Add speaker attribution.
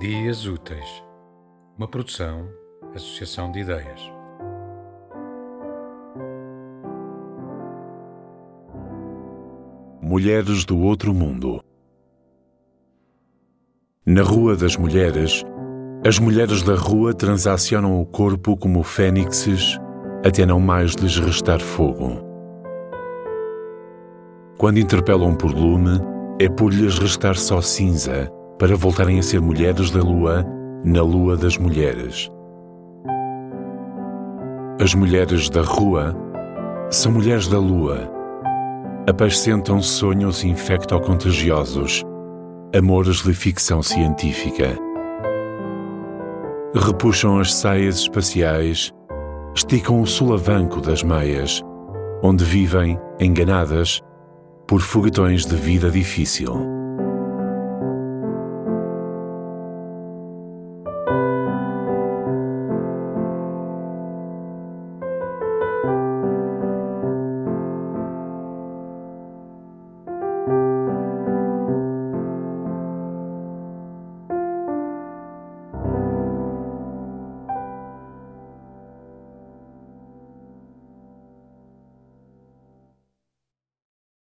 Speaker 1: Dias Úteis, uma produção, associação de ideias.
Speaker 2: Mulheres do Outro Mundo Na Rua das Mulheres, as mulheres da rua transacionam o corpo como fênixes até não mais lhes restar fogo. Quando interpelam por lume, é por lhes restar só cinza para voltarem a ser mulheres da lua na lua das mulheres. As mulheres da rua são mulheres da lua. Apacentam sonhos infecto-contagiosos, amores de ficção científica. Repuxam as saias espaciais, esticam o sulavanco das meias, onde vivem, enganadas, por foguetões de vida difícil.